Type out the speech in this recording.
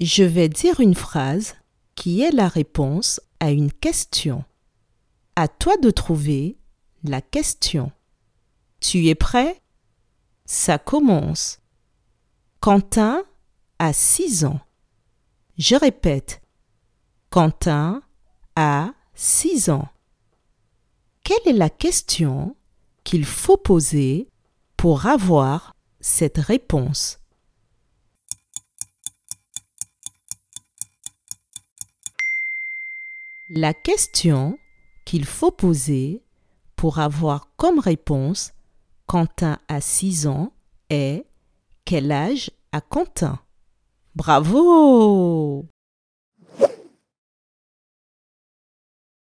Je vais dire une phrase qui est la réponse à une question. À toi de trouver la question. Tu es prêt? Ça commence. Quentin a 6 ans. Je répète. Quentin a 6 ans. Quelle est la question qu'il faut poser pour avoir cette réponse? La question qu'il faut poser pour avoir comme réponse Quentin a 6 ans est Quel âge a Quentin? Bravo